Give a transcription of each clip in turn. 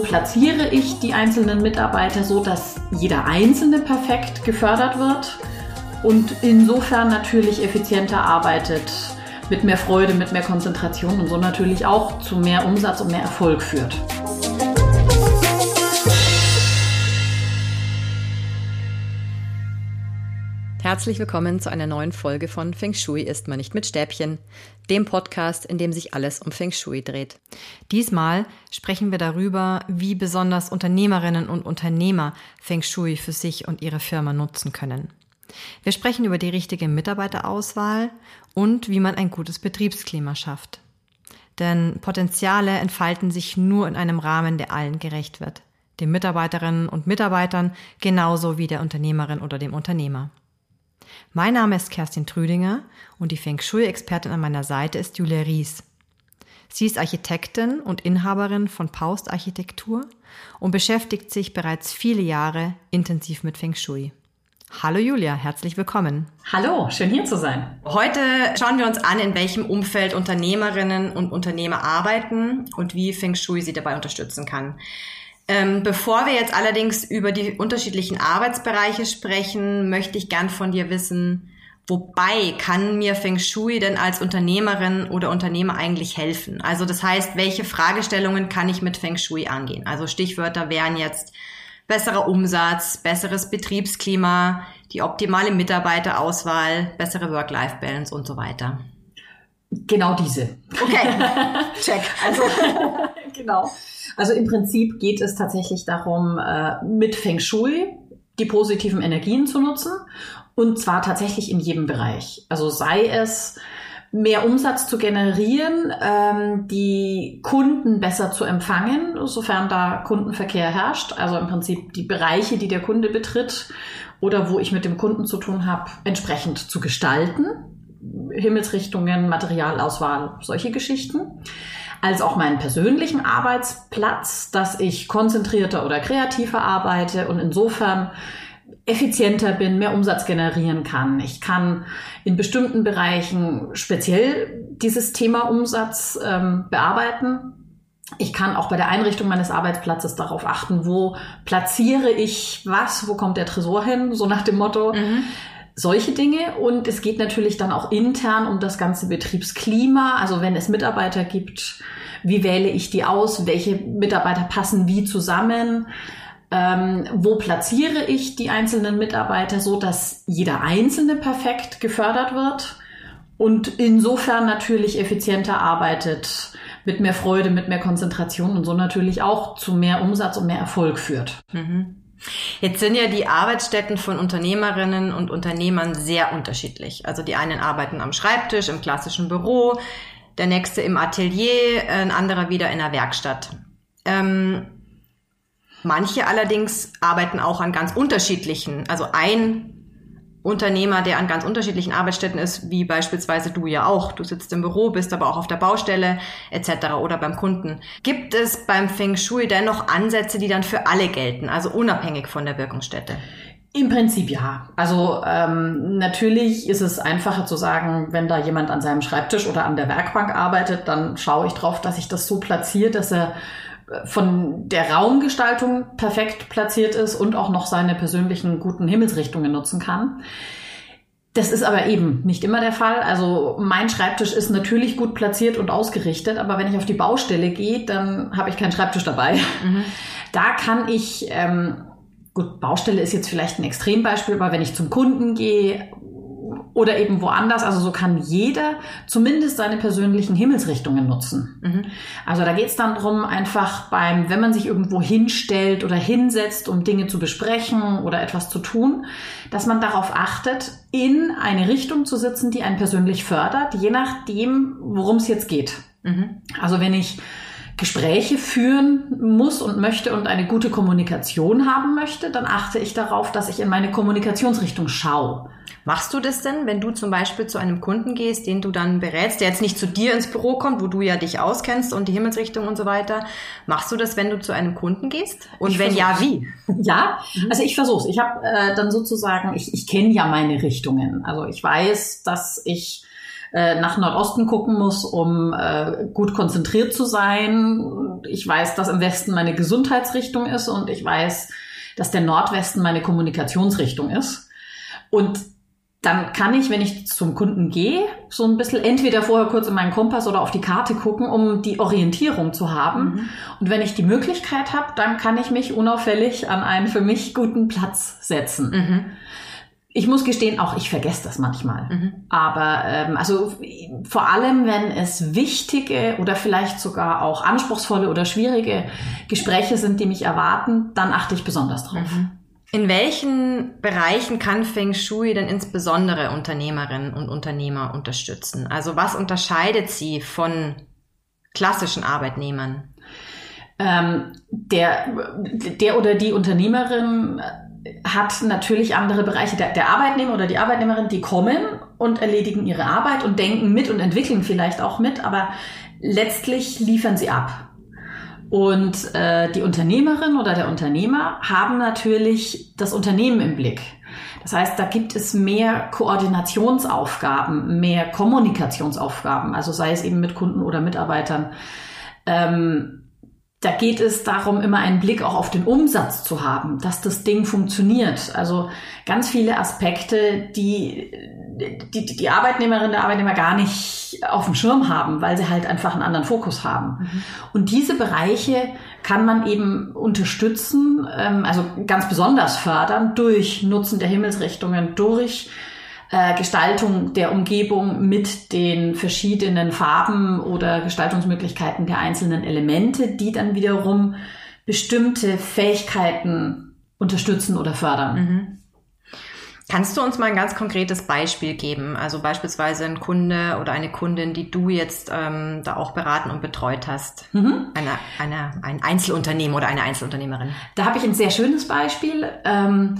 wo platziere ich die einzelnen Mitarbeiter so, dass jeder Einzelne perfekt gefördert wird und insofern natürlich effizienter arbeitet, mit mehr Freude, mit mehr Konzentration und so natürlich auch zu mehr Umsatz und mehr Erfolg führt. Herzlich willkommen zu einer neuen Folge von Feng Shui ist man nicht mit Stäbchen, dem Podcast, in dem sich alles um Feng Shui dreht. Diesmal sprechen wir darüber, wie besonders Unternehmerinnen und Unternehmer Feng Shui für sich und ihre Firma nutzen können. Wir sprechen über die richtige Mitarbeiterauswahl und wie man ein gutes Betriebsklima schafft. Denn Potenziale entfalten sich nur in einem Rahmen, der allen gerecht wird. Den Mitarbeiterinnen und Mitarbeitern genauso wie der Unternehmerin oder dem Unternehmer. Mein Name ist Kerstin Trüdinger und die Feng Shui-Expertin an meiner Seite ist Julia Ries. Sie ist Architektin und Inhaberin von Paust Architektur und beschäftigt sich bereits viele Jahre intensiv mit Feng Shui. Hallo Julia, herzlich willkommen. Hallo, schön hier zu sein. Heute schauen wir uns an, in welchem Umfeld Unternehmerinnen und Unternehmer arbeiten und wie Feng Shui sie dabei unterstützen kann. Ähm, bevor wir jetzt allerdings über die unterschiedlichen Arbeitsbereiche sprechen, möchte ich gern von dir wissen, wobei kann mir Feng Shui denn als Unternehmerin oder Unternehmer eigentlich helfen? Also das heißt, welche Fragestellungen kann ich mit Feng Shui angehen? Also Stichwörter wären jetzt besserer Umsatz, besseres Betriebsklima, die optimale Mitarbeiterauswahl, bessere Work-Life-Balance und so weiter. Genau diese. Okay, check. Also genau. Also im Prinzip geht es tatsächlich darum, äh, mit Feng Shui die positiven Energien zu nutzen und zwar tatsächlich in jedem Bereich. Also sei es mehr Umsatz zu generieren, ähm, die Kunden besser zu empfangen, sofern da Kundenverkehr herrscht. Also im Prinzip die Bereiche, die der Kunde betritt oder wo ich mit dem Kunden zu tun habe, entsprechend zu gestalten. Himmelsrichtungen, Materialauswahl, solche Geschichten als auch meinen persönlichen Arbeitsplatz, dass ich konzentrierter oder kreativer arbeite und insofern effizienter bin, mehr Umsatz generieren kann. Ich kann in bestimmten Bereichen speziell dieses Thema Umsatz ähm, bearbeiten. Ich kann auch bei der Einrichtung meines Arbeitsplatzes darauf achten, wo platziere ich was, wo kommt der Tresor hin, so nach dem Motto. Mhm solche Dinge. Und es geht natürlich dann auch intern um das ganze Betriebsklima. Also wenn es Mitarbeiter gibt, wie wähle ich die aus? Welche Mitarbeiter passen wie zusammen? Ähm, wo platziere ich die einzelnen Mitarbeiter so, dass jeder Einzelne perfekt gefördert wird und insofern natürlich effizienter arbeitet, mit mehr Freude, mit mehr Konzentration und so natürlich auch zu mehr Umsatz und mehr Erfolg führt. Mhm. Jetzt sind ja die Arbeitsstätten von Unternehmerinnen und Unternehmern sehr unterschiedlich. Also die einen arbeiten am Schreibtisch, im klassischen Büro, der nächste im Atelier, ein anderer wieder in der Werkstatt. Ähm, manche allerdings arbeiten auch an ganz unterschiedlichen, also ein Unternehmer, der an ganz unterschiedlichen Arbeitsstätten ist, wie beispielsweise du ja auch. Du sitzt im Büro, bist aber auch auf der Baustelle etc. oder beim Kunden. Gibt es beim Feng Shui dennoch Ansätze, die dann für alle gelten, also unabhängig von der Wirkungsstätte? Im Prinzip ja. Also ähm, natürlich ist es einfacher zu sagen, wenn da jemand an seinem Schreibtisch oder an der Werkbank arbeitet, dann schaue ich drauf, dass ich das so platziere, dass er von der Raumgestaltung perfekt platziert ist und auch noch seine persönlichen guten Himmelsrichtungen nutzen kann. Das ist aber eben nicht immer der Fall. Also mein Schreibtisch ist natürlich gut platziert und ausgerichtet, aber wenn ich auf die Baustelle gehe, dann habe ich keinen Schreibtisch dabei. Mhm. Da kann ich, ähm, gut, Baustelle ist jetzt vielleicht ein Extrembeispiel, aber wenn ich zum Kunden gehe oder eben woanders. Also so kann jeder zumindest seine persönlichen Himmelsrichtungen nutzen. Mhm. Also da geht es dann drum, einfach beim, wenn man sich irgendwo hinstellt oder hinsetzt, um Dinge zu besprechen oder etwas zu tun, dass man darauf achtet, in eine Richtung zu sitzen, die einen persönlich fördert, je nachdem, worum es jetzt geht. Mhm. Also wenn ich Gespräche führen muss und möchte und eine gute Kommunikation haben möchte, dann achte ich darauf, dass ich in meine Kommunikationsrichtung schaue. Machst du das denn, wenn du zum Beispiel zu einem Kunden gehst, den du dann berätst, der jetzt nicht zu dir ins Büro kommt, wo du ja dich auskennst und die Himmelsrichtung und so weiter? Machst du das, wenn du zu einem Kunden gehst? Und ich wenn versuch's. ja, wie? Ja, also ich versuche es. Ich habe äh, dann sozusagen, ich, ich kenne ja meine Richtungen. Also ich weiß, dass ich äh, nach Nordosten gucken muss, um äh, gut konzentriert zu sein. Ich weiß, dass im Westen meine Gesundheitsrichtung ist und ich weiß, dass der Nordwesten meine Kommunikationsrichtung ist. Und dann kann ich, wenn ich zum Kunden gehe, so ein bisschen entweder vorher kurz in meinen Kompass oder auf die Karte gucken, um die Orientierung zu haben. Mhm. Und wenn ich die Möglichkeit habe, dann kann ich mich unauffällig an einen für mich guten Platz setzen. Mhm. Ich muss gestehen, auch ich vergesse das manchmal. Mhm. Aber ähm, also vor allem, wenn es wichtige oder vielleicht sogar auch anspruchsvolle oder schwierige Gespräche sind, die mich erwarten, dann achte ich besonders drauf. In welchen Bereichen kann Feng Shui denn insbesondere Unternehmerinnen und Unternehmer unterstützen? Also was unterscheidet sie von klassischen Arbeitnehmern? Ähm, der, der oder die Unternehmerin hat natürlich andere Bereiche. Der, der Arbeitnehmer oder die Arbeitnehmerin, die kommen und erledigen ihre Arbeit und denken mit und entwickeln vielleicht auch mit, aber letztlich liefern sie ab. Und äh, die Unternehmerin oder der Unternehmer haben natürlich das Unternehmen im Blick. Das heißt, da gibt es mehr Koordinationsaufgaben, mehr Kommunikationsaufgaben, also sei es eben mit Kunden oder Mitarbeitern. Ähm, da geht es darum, immer einen Blick auch auf den Umsatz zu haben, dass das Ding funktioniert. Also ganz viele Aspekte, die die, die Arbeitnehmerinnen der Arbeitnehmer gar nicht auf dem Schirm haben, weil sie halt einfach einen anderen Fokus haben. Mhm. Und diese Bereiche kann man eben unterstützen, ähm, also ganz besonders fördern durch Nutzen der Himmelsrichtungen, durch äh, Gestaltung der Umgebung mit den verschiedenen Farben oder Gestaltungsmöglichkeiten der einzelnen Elemente, die dann wiederum bestimmte Fähigkeiten unterstützen oder fördern. Mhm. Kannst du uns mal ein ganz konkretes Beispiel geben? Also beispielsweise ein Kunde oder eine Kundin, die du jetzt ähm, da auch beraten und betreut hast. Mhm. Eine, eine, ein Einzelunternehmen oder eine Einzelunternehmerin. Da habe ich ein sehr schönes Beispiel. Ähm,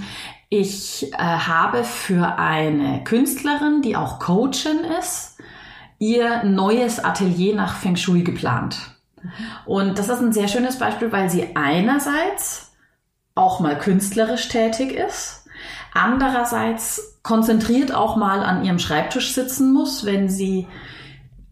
ich äh, habe für eine Künstlerin, die auch Coachin ist, ihr neues Atelier nach Feng Shui geplant. Und das ist ein sehr schönes Beispiel, weil sie einerseits auch mal künstlerisch tätig ist andererseits konzentriert auch mal an ihrem Schreibtisch sitzen muss, wenn sie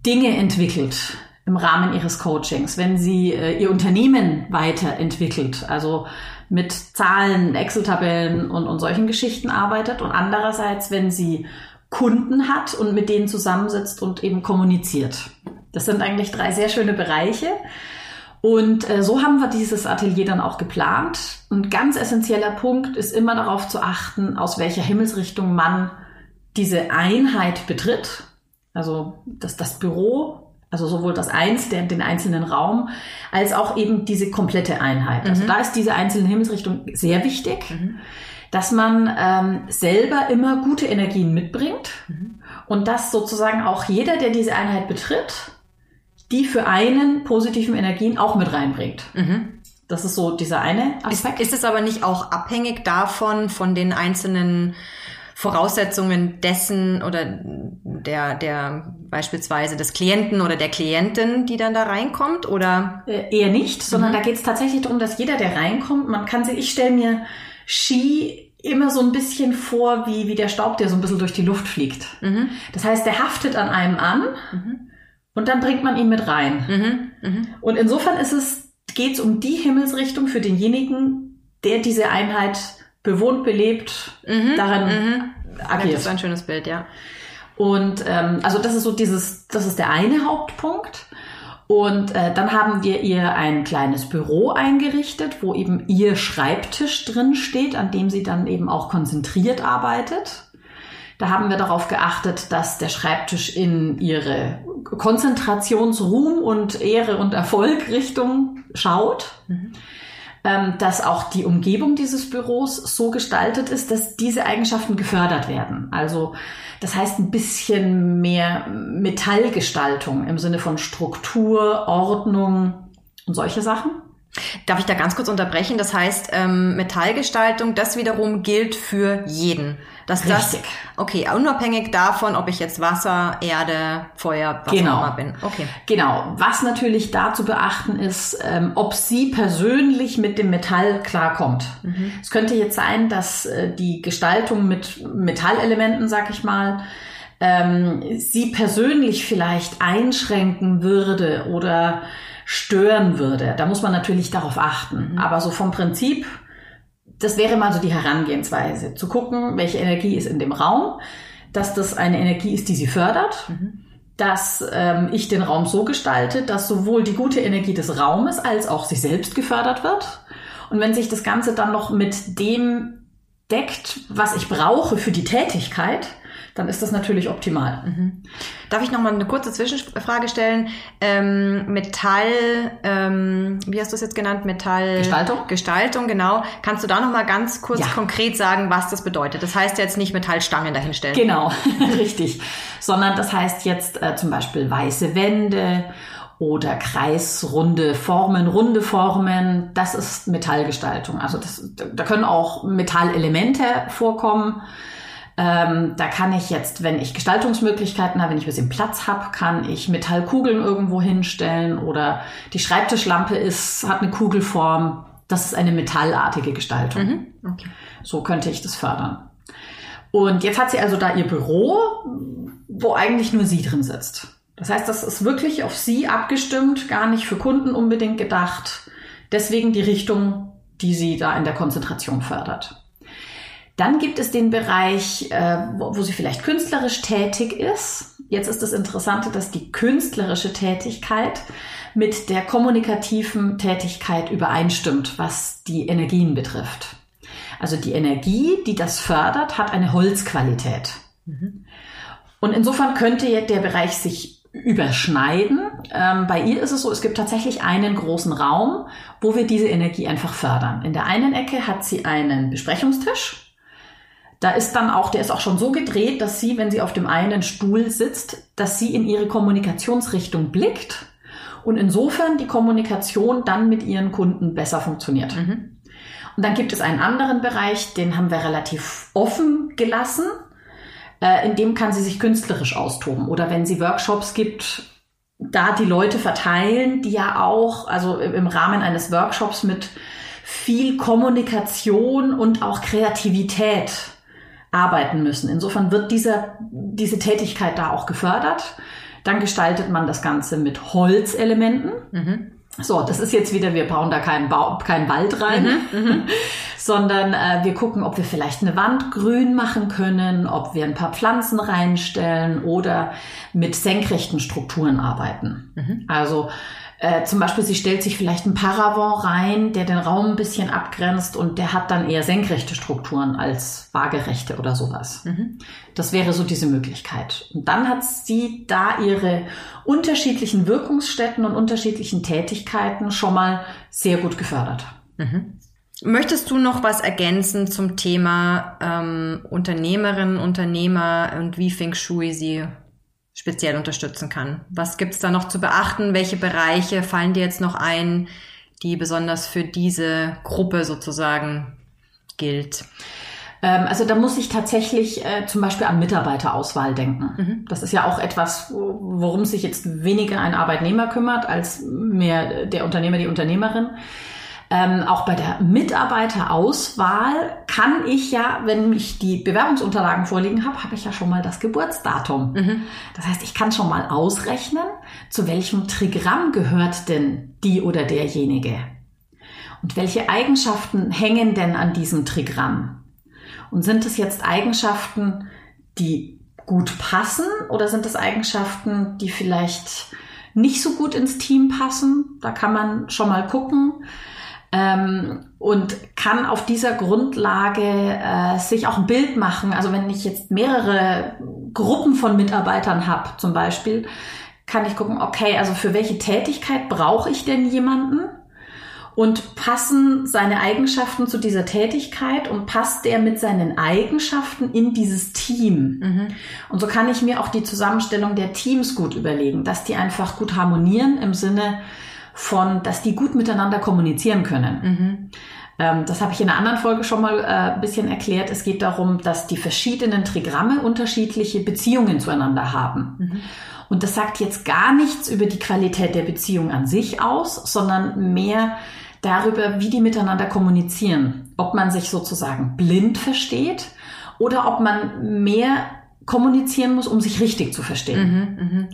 Dinge entwickelt im Rahmen ihres Coachings, wenn sie äh, ihr Unternehmen weiterentwickelt, also mit Zahlen, Excel-Tabellen und, und solchen Geschichten arbeitet und andererseits, wenn sie Kunden hat und mit denen zusammensitzt und eben kommuniziert. Das sind eigentlich drei sehr schöne Bereiche. Und äh, so haben wir dieses Atelier dann auch geplant. Ein ganz essentieller Punkt ist immer darauf zu achten, aus welcher Himmelsrichtung man diese Einheit betritt. Also das, das Büro, also sowohl das Eins, der, den einzelnen Raum, als auch eben diese komplette Einheit. Also mhm. da ist diese einzelne Himmelsrichtung sehr wichtig. Mhm dass man ähm, selber immer gute Energien mitbringt mhm. und dass sozusagen auch jeder, der diese Einheit betritt, die für einen positiven Energien auch mit reinbringt. Mhm. Das ist so dieser eine Aspekt. Ist, ist es aber nicht auch abhängig davon, von den einzelnen Voraussetzungen dessen oder der, der beispielsweise des Klienten oder der Klientin, die dann da reinkommt oder? Äh, eher nicht, sondern mhm. da geht es tatsächlich darum, dass jeder, der reinkommt, man kann sich, ich stelle mir Ski immer so ein bisschen vor, wie, wie der Staub, der so ein bisschen durch die Luft fliegt. Mhm. Das heißt, der haftet an einem an. Mhm und dann bringt man ihn mit rein. Mhm, mh. Und insofern ist es, geht es um die Himmelsrichtung für denjenigen, der diese Einheit bewohnt, belebt, mhm, darin mhm. agiert. Das ist ein schönes Bild, ja. Und ähm, also das ist so dieses, das ist der eine Hauptpunkt. Und äh, dann haben wir ihr ein kleines Büro eingerichtet, wo eben ihr Schreibtisch drin steht, an dem sie dann eben auch konzentriert arbeitet. Da haben wir darauf geachtet, dass der Schreibtisch in ihre Konzentrationsruhm und Ehre und Erfolg Richtung schaut. Mhm. Ähm, dass auch die Umgebung dieses Büros so gestaltet ist, dass diese Eigenschaften gefördert werden. Also das heißt ein bisschen mehr Metallgestaltung im Sinne von Struktur, Ordnung und solche Sachen. Darf ich da ganz kurz unterbrechen? Das heißt, ähm, Metallgestaltung, das wiederum gilt für jeden. Dass Richtig. das, okay, unabhängig davon, ob ich jetzt Wasser, Erde, Feuer, was genau. auch immer bin. Okay. Genau. Was natürlich da zu beachten ist, ähm, ob sie persönlich mit dem Metall klarkommt. Mhm. Es könnte jetzt sein, dass äh, die Gestaltung mit Metallelementen, sag ich mal, ähm, sie persönlich vielleicht einschränken würde oder stören würde. Da muss man natürlich darauf achten. Mhm. Aber so vom Prinzip, das wäre mal so die Herangehensweise, zu gucken, welche Energie ist in dem Raum, dass das eine Energie ist, die sie fördert. Mhm dass ähm, ich den Raum so gestalte, dass sowohl die gute Energie des Raumes als auch sich selbst gefördert wird. Und wenn sich das Ganze dann noch mit dem deckt, was ich brauche für die Tätigkeit, dann ist das natürlich optimal. Mhm. Darf ich noch mal eine kurze Zwischenfrage stellen? Ähm, Metall, ähm, wie hast du es jetzt genannt? Metall Gestaltung. Gestaltung, genau. Kannst du da noch mal ganz kurz ja. konkret sagen, was das bedeutet? Das heißt jetzt nicht Metallstangen dahinstellen. Genau, richtig. Sondern das heißt jetzt äh, zum Beispiel weiße Wände oder kreisrunde Formen, runde Formen. Das ist Metallgestaltung. Also das, da können auch Metallelemente vorkommen. Ähm, da kann ich jetzt, wenn ich Gestaltungsmöglichkeiten habe, wenn ich ein bisschen Platz habe, kann ich Metallkugeln irgendwo hinstellen oder die Schreibtischlampe ist, hat eine Kugelform. Das ist eine metallartige Gestaltung. Mhm. Okay. So könnte ich das fördern. Und jetzt hat sie also da ihr Büro, wo eigentlich nur sie drin sitzt. Das heißt, das ist wirklich auf sie abgestimmt, gar nicht für Kunden unbedingt gedacht. Deswegen die Richtung, die sie da in der Konzentration fördert. Dann gibt es den Bereich, äh, wo, wo sie vielleicht künstlerisch tätig ist. Jetzt ist das Interessante, dass die künstlerische Tätigkeit mit der kommunikativen Tätigkeit übereinstimmt, was die Energien betrifft. Also die Energie, die das fördert, hat eine Holzqualität. Mhm. Und insofern könnte der Bereich sich überschneiden. Ähm, bei ihr ist es so, es gibt tatsächlich einen großen Raum, wo wir diese Energie einfach fördern. In der einen Ecke hat sie einen Besprechungstisch da ist dann auch, der ist auch schon so gedreht, dass sie, wenn sie auf dem einen Stuhl sitzt, dass sie in ihre Kommunikationsrichtung blickt und insofern die Kommunikation dann mit ihren Kunden besser funktioniert. Mhm. Und dann gibt es einen anderen Bereich, den haben wir relativ offen gelassen. Äh, in dem kann sie sich künstlerisch austoben. Oder wenn sie Workshops gibt, da die Leute verteilen, die ja auch, also im Rahmen eines Workshops mit viel Kommunikation und auch Kreativität arbeiten müssen. Insofern wird dieser, diese Tätigkeit da auch gefördert. Dann gestaltet man das Ganze mit Holzelementen. Mhm. So, das ist jetzt wieder, wir bauen da keinen, ba keinen Wald rein, mhm, mhm. sondern äh, wir gucken, ob wir vielleicht eine Wand grün machen können, ob wir ein paar Pflanzen reinstellen oder mit senkrechten Strukturen arbeiten. Mhm. Also äh, zum Beispiel, sie stellt sich vielleicht ein Paravent rein, der den Raum ein bisschen abgrenzt und der hat dann eher senkrechte Strukturen als waagerechte oder sowas. Mhm. Das wäre so diese Möglichkeit. Und dann hat sie da ihre unterschiedlichen Wirkungsstätten und unterschiedlichen Tätigkeiten schon mal sehr gut gefördert. Mhm. Möchtest du noch was ergänzen zum Thema ähm, Unternehmerinnen, Unternehmer und wie Feng Shui sie speziell unterstützen kann. Was gibt es da noch zu beachten? Welche Bereiche fallen dir jetzt noch ein, die besonders für diese Gruppe sozusagen gilt? Ähm, also da muss ich tatsächlich äh, zum Beispiel an Mitarbeiterauswahl denken. Mhm. Das ist ja auch etwas, worum sich jetzt weniger ein Arbeitnehmer kümmert als mehr der Unternehmer, die Unternehmerin. Ähm, auch bei der Mitarbeiterauswahl kann ich ja, wenn ich die Bewerbungsunterlagen vorliegen habe, habe ich ja schon mal das Geburtsdatum. Mhm. Das heißt, ich kann schon mal ausrechnen, zu welchem Trigramm gehört denn die oder derjenige. Und welche Eigenschaften hängen denn an diesem Trigramm? Und sind es jetzt Eigenschaften, die gut passen oder sind es Eigenschaften, die vielleicht nicht so gut ins Team passen? Da kann man schon mal gucken ähm, und kann auf dieser Grundlage äh, sich auch ein Bild machen. Also wenn ich jetzt mehrere Gruppen von Mitarbeitern habe zum Beispiel, kann ich gucken, okay, also für welche Tätigkeit brauche ich denn jemanden? Und passen seine Eigenschaften zu dieser Tätigkeit und passt der mit seinen Eigenschaften in dieses Team? Mhm. Und so kann ich mir auch die Zusammenstellung der Teams gut überlegen, dass die einfach gut harmonieren im Sinne, von, dass die gut miteinander kommunizieren können. Mhm. Ähm, das habe ich in einer anderen Folge schon mal äh, ein bisschen erklärt. Es geht darum, dass die verschiedenen Trigramme unterschiedliche Beziehungen zueinander haben. Mhm. Und das sagt jetzt gar nichts über die Qualität der Beziehung an sich aus, sondern mehr darüber, wie die miteinander kommunizieren. Ob man sich sozusagen blind versteht oder ob man mehr kommunizieren muss, um sich richtig zu verstehen. Mhm, mh.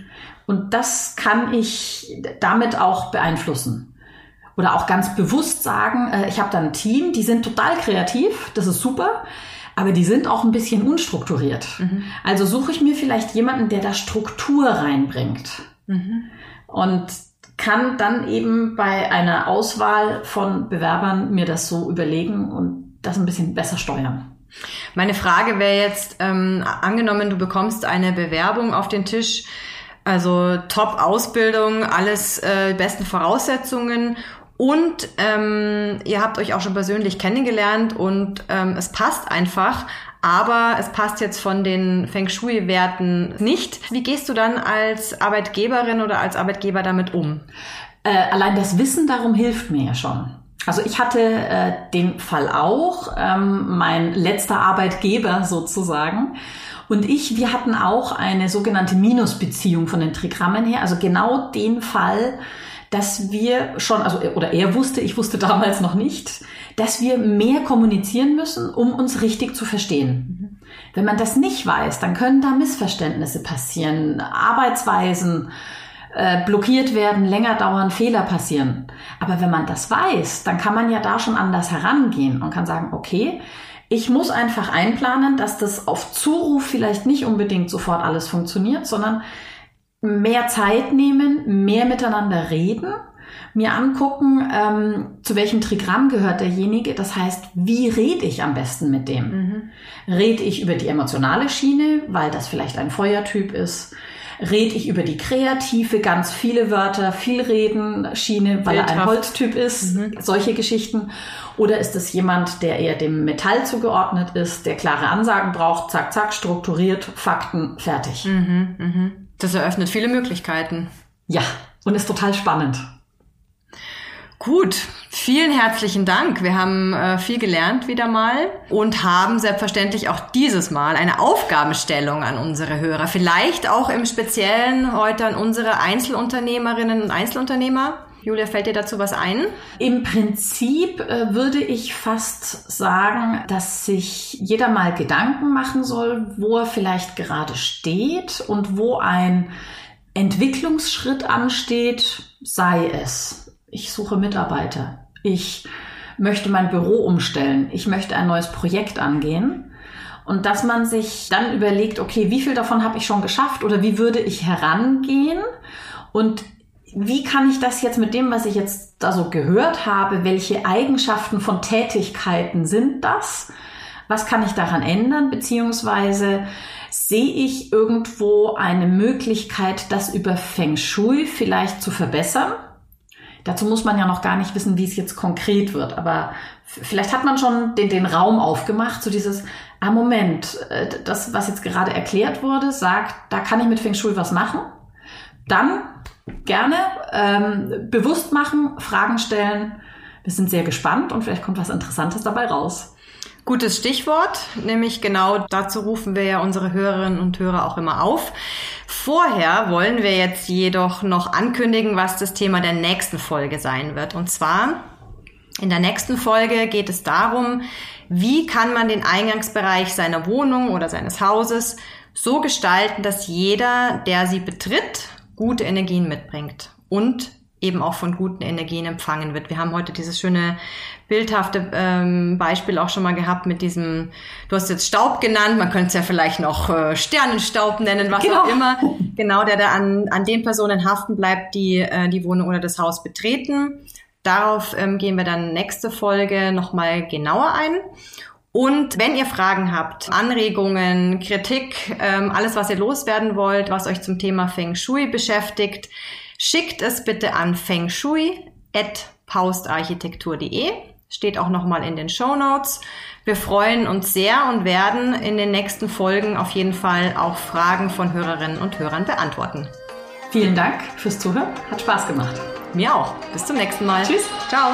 Und das kann ich damit auch beeinflussen. Oder auch ganz bewusst sagen, äh, ich habe da ein Team, die sind total kreativ, das ist super, aber die sind auch ein bisschen unstrukturiert. Mhm. Also suche ich mir vielleicht jemanden, der da Struktur reinbringt. Mhm. Und kann dann eben bei einer Auswahl von Bewerbern mir das so überlegen und das ein bisschen besser steuern. Meine Frage wäre jetzt, ähm, angenommen, du bekommst eine Bewerbung auf den Tisch, also Top-Ausbildung, alles äh, besten Voraussetzungen und ähm, ihr habt euch auch schon persönlich kennengelernt und ähm, es passt einfach, aber es passt jetzt von den Feng Shui-Werten nicht. Wie gehst du dann als Arbeitgeberin oder als Arbeitgeber damit um? Äh, allein das Wissen darum hilft mir ja schon. Also ich hatte äh, den Fall auch, ähm, mein letzter Arbeitgeber sozusagen. Und ich, wir hatten auch eine sogenannte Minusbeziehung von den Trigrammen her, also genau den Fall, dass wir schon, also oder er wusste, ich wusste damals noch nicht, dass wir mehr kommunizieren müssen, um uns richtig zu verstehen. Wenn man das nicht weiß, dann können da Missverständnisse passieren, Arbeitsweisen äh, blockiert werden, länger dauern, Fehler passieren. Aber wenn man das weiß, dann kann man ja da schon anders herangehen und kann sagen, okay, ich muss einfach einplanen, dass das auf Zuruf vielleicht nicht unbedingt sofort alles funktioniert, sondern mehr Zeit nehmen, mehr miteinander reden, mir angucken, ähm, zu welchem Trigramm gehört derjenige. Das heißt, wie rede ich am besten mit dem? Mhm. Rede ich über die emotionale Schiene, weil das vielleicht ein Feuertyp ist? Rede ich über die kreative, ganz viele Wörter, viel reden Schiene, weil er ein Bildhaft. Holztyp ist? Solche Geschichten. Oder ist es jemand, der eher dem Metall zugeordnet ist, der klare Ansagen braucht, zack, zack, strukturiert, Fakten, fertig. Mhm, mhm. Das eröffnet viele Möglichkeiten. Ja, und ist total spannend. Gut, vielen herzlichen Dank. Wir haben äh, viel gelernt wieder mal und haben selbstverständlich auch dieses Mal eine Aufgabenstellung an unsere Hörer. Vielleicht auch im Speziellen heute an unsere Einzelunternehmerinnen und Einzelunternehmer. Julia, fällt dir dazu was ein? Im Prinzip äh, würde ich fast sagen, dass sich jeder mal Gedanken machen soll, wo er vielleicht gerade steht und wo ein Entwicklungsschritt ansteht, sei es. Ich suche Mitarbeiter. Ich möchte mein Büro umstellen. Ich möchte ein neues Projekt angehen. Und dass man sich dann überlegt, okay, wie viel davon habe ich schon geschafft oder wie würde ich herangehen? Und wie kann ich das jetzt mit dem, was ich jetzt da so gehört habe, welche Eigenschaften von Tätigkeiten sind das? Was kann ich daran ändern? Beziehungsweise sehe ich irgendwo eine Möglichkeit, das über Feng Shui vielleicht zu verbessern? Dazu muss man ja noch gar nicht wissen, wie es jetzt konkret wird, aber vielleicht hat man schon den, den Raum aufgemacht, so dieses, ah Moment, äh, das, was jetzt gerade erklärt wurde, sagt, da kann ich mit Feng Shui was machen. Dann gerne ähm, bewusst machen, Fragen stellen. Wir sind sehr gespannt und vielleicht kommt was Interessantes dabei raus. Gutes Stichwort, nämlich genau dazu rufen wir ja unsere Hörerinnen und Hörer auch immer auf. Vorher wollen wir jetzt jedoch noch ankündigen, was das Thema der nächsten Folge sein wird. Und zwar in der nächsten Folge geht es darum, wie kann man den Eingangsbereich seiner Wohnung oder seines Hauses so gestalten, dass jeder, der sie betritt, gute Energien mitbringt und eben auch von guten Energien empfangen wird. Wir haben heute dieses schöne bildhafte ähm, Beispiel auch schon mal gehabt mit diesem, du hast jetzt Staub genannt, man könnte es ja vielleicht noch äh, Sternenstaub nennen, was Genau. auch immer. Genau, der da an, an den Personen haften bleibt, die äh, die Wohnung oder das Haus betreten. Darauf ähm, gehen wir dann nächste Folge nochmal genauer ein. Und wenn ihr Fragen habt, Anregungen, Kritik, ähm, alles, was ihr loswerden wollt, was euch zum Thema Feng Shui beschäftigt, schickt es bitte an fengshui.paustarchitektur.de. Steht auch nochmal in den Show Notes. Wir freuen uns sehr und werden in den nächsten Folgen auf jeden Fall auch Fragen von Hörerinnen und Hörern beantworten. Vielen Dank fürs Zuhören. Hat Spaß gemacht. Mir auch. Bis zum nächsten Mal. Tschüss. Ciao.